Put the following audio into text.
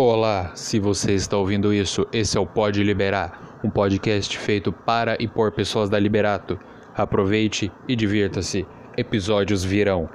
Olá, se você está ouvindo isso, esse é o Pode Liberar, um podcast feito para e por pessoas da Liberato. Aproveite e divirta-se, episódios virão.